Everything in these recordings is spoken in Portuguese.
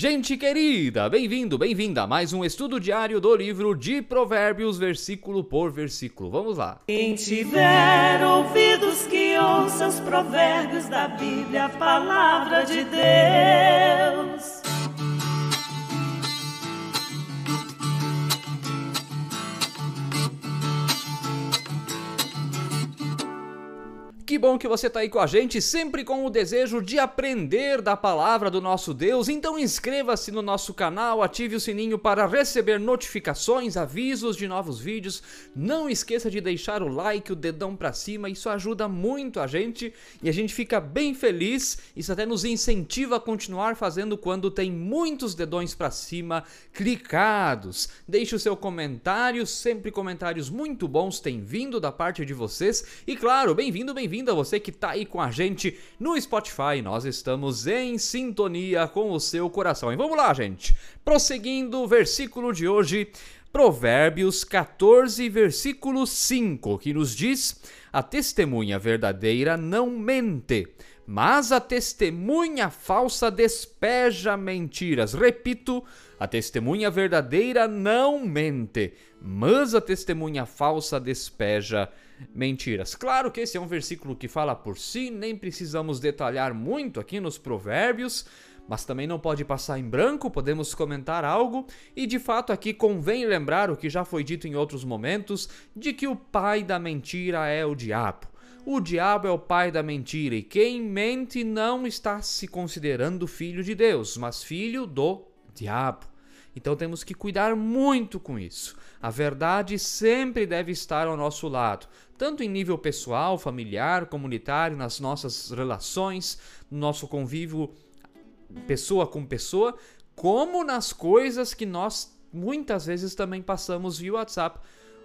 Gente querida, bem-vindo, bem-vinda a mais um estudo diário do livro de Provérbios, versículo por versículo. Vamos lá. Quem tiver ouvidos que ouça os provérbios da Bíblia, a palavra de Deus. Bom que você está aí com a gente, sempre com o desejo de aprender da palavra do nosso Deus. Então inscreva-se no nosso canal, ative o sininho para receber notificações, avisos de novos vídeos. Não esqueça de deixar o like, o dedão para cima, isso ajuda muito a gente e a gente fica bem feliz. Isso até nos incentiva a continuar fazendo quando tem muitos dedões para cima clicados. Deixe o seu comentário, sempre comentários muito bons têm vindo da parte de vocês. E claro, bem-vindo, bem-vindo bem-vindo a você que está aí com a gente no Spotify. Nós estamos em sintonia com o seu coração. E vamos lá, gente. Prosseguindo o versículo de hoje, Provérbios 14, versículo 5, que nos diz: A testemunha verdadeira não mente, mas a testemunha falsa despeja mentiras. Repito, a testemunha verdadeira não mente, mas a testemunha falsa despeja mentiras. Claro que esse é um versículo que fala por si, nem precisamos detalhar muito aqui nos provérbios, mas também não pode passar em branco, podemos comentar algo, e de fato aqui convém lembrar o que já foi dito em outros momentos, de que o pai da mentira é o diabo. O diabo é o pai da mentira, e quem mente não está se considerando filho de Deus, mas filho do diabo. Então temos que cuidar muito com isso. A verdade sempre deve estar ao nosso lado, tanto em nível pessoal, familiar, comunitário, nas nossas relações, no nosso convívio pessoa com pessoa, como nas coisas que nós muitas vezes também passamos via WhatsApp,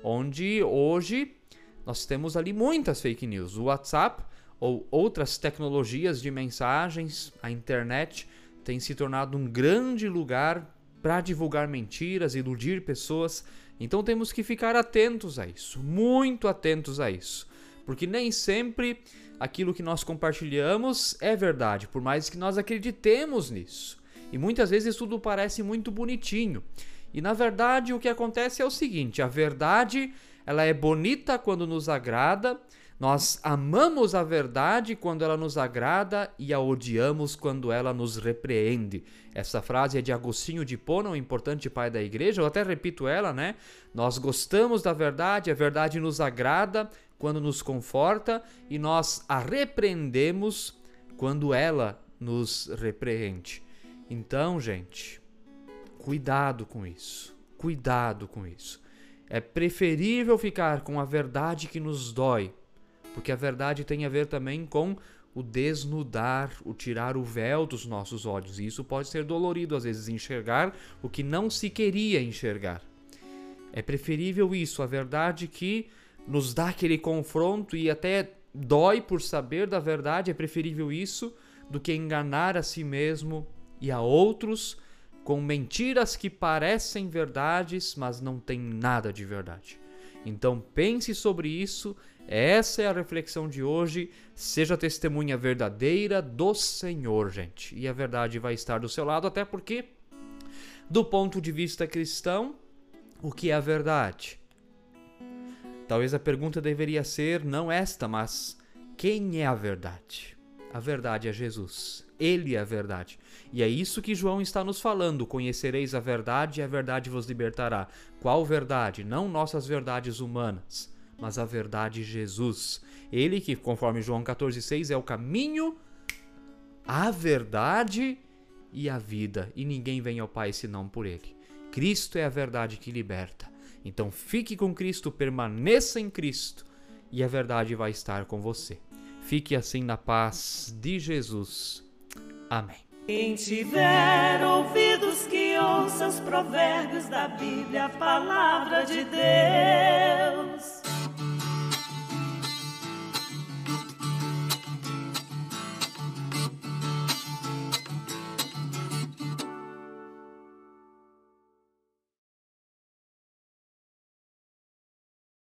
onde hoje nós temos ali muitas fake news. O WhatsApp ou outras tecnologias de mensagens, a internet tem se tornado um grande lugar para divulgar mentiras, iludir pessoas. Então temos que ficar atentos a isso, muito atentos a isso, porque nem sempre aquilo que nós compartilhamos é verdade, por mais que nós acreditemos nisso. E muitas vezes tudo parece muito bonitinho. E na verdade o que acontece é o seguinte: a verdade ela é bonita quando nos agrada, nós amamos a verdade quando ela nos agrada e a odiamos quando ela nos repreende. Essa frase é de Agostinho de Pona, um importante pai da igreja. Eu até repito ela, né? Nós gostamos da verdade, a verdade nos agrada quando nos conforta e nós a repreendemos quando ela nos repreende. Então, gente, cuidado com isso. Cuidado com isso. É preferível ficar com a verdade que nos dói porque a verdade tem a ver também com o desnudar, o tirar o véu dos nossos olhos. E isso pode ser dolorido, às vezes, enxergar o que não se queria enxergar. É preferível isso, a verdade que nos dá aquele confronto e até dói por saber da verdade, é preferível isso do que enganar a si mesmo e a outros com mentiras que parecem verdades, mas não têm nada de verdade. Então pense sobre isso essa é a reflexão de hoje. Seja testemunha verdadeira do Senhor, gente. E a verdade vai estar do seu lado, até porque, do ponto de vista cristão, o que é a verdade? Talvez a pergunta deveria ser não esta, mas quem é a verdade? A verdade é Jesus. Ele é a verdade. E é isso que João está nos falando: conhecereis a verdade e a verdade vos libertará. Qual verdade? Não nossas verdades humanas mas a verdade Jesus. Ele que, conforme João 14,6, é o caminho, a verdade e a vida, e ninguém vem ao Pai senão por Ele. Cristo é a verdade que liberta. Então fique com Cristo, permaneça em Cristo, e a verdade vai estar com você. Fique assim na paz de Jesus. Amém. Quem tiver ouvidos que ouça os provérbios da Bíblia, a palavra de Deus.